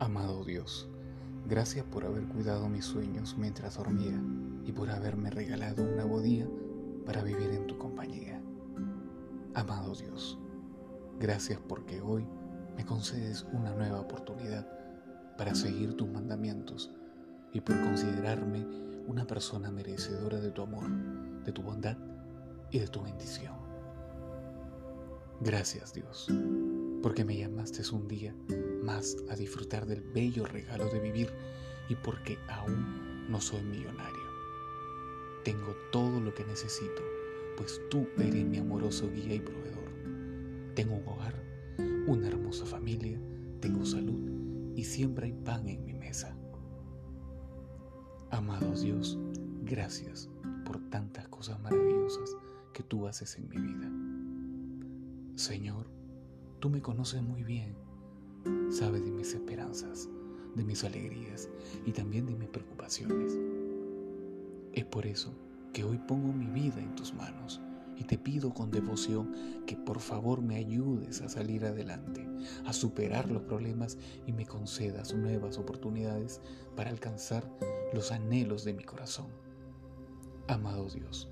Amado Dios, gracias por haber cuidado mis sueños mientras dormía y por haberme regalado un nuevo día para vivir en tu compañía. Amado Dios, gracias porque hoy me concedes una nueva oportunidad para seguir tus mandamientos y por considerarme una persona merecedora de tu amor, de tu bondad y de tu bendición. Gracias Dios, porque me llamaste un día más a disfrutar del bello regalo de vivir y porque aún no soy millonario. Tengo todo lo que necesito, pues tú eres mi amoroso guía y proveedor. Tengo un hogar, una hermosa familia, tengo salud y siempre hay pan en mi mesa. Amado Dios, gracias por tantas cosas maravillosas que tú haces en mi vida. Señor, tú me conoces muy bien sabe de mis esperanzas, de mis alegrías y también de mis preocupaciones. Es por eso que hoy pongo mi vida en tus manos y te pido con devoción que por favor me ayudes a salir adelante, a superar los problemas y me concedas nuevas oportunidades para alcanzar los anhelos de mi corazón. Amado Dios,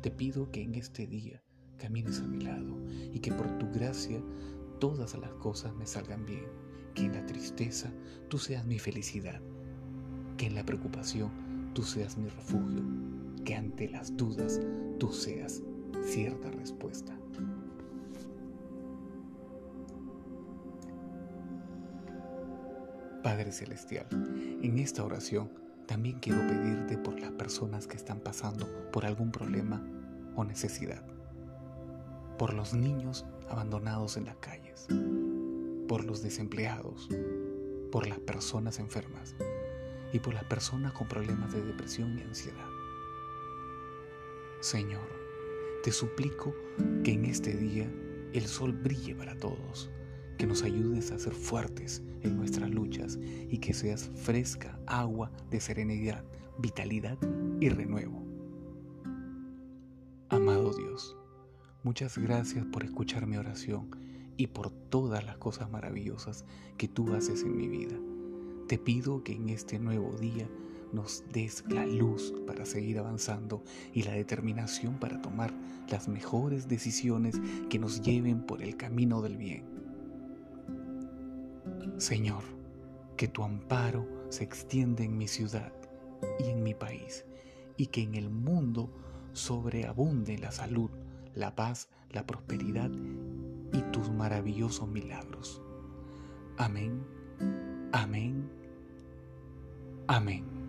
te pido que en este día camines a mi lado y que por tu gracia todas las cosas me salgan bien, que en la tristeza tú seas mi felicidad, que en la preocupación tú seas mi refugio, que ante las dudas tú seas cierta respuesta. Padre Celestial, en esta oración también quiero pedirte por las personas que están pasando por algún problema o necesidad por los niños abandonados en las calles, por los desempleados, por las personas enfermas y por las personas con problemas de depresión y ansiedad. Señor, te suplico que en este día el sol brille para todos, que nos ayudes a ser fuertes en nuestras luchas y que seas fresca agua de serenidad, vitalidad y renuevo. Amado Dios, Muchas gracias por escuchar mi oración y por todas las cosas maravillosas que tú haces en mi vida. Te pido que en este nuevo día nos des la luz para seguir avanzando y la determinación para tomar las mejores decisiones que nos lleven por el camino del bien. Señor, que tu amparo se extienda en mi ciudad y en mi país y que en el mundo sobreabunde la salud la paz, la prosperidad y tus maravillosos milagros. Amén, amén, amén.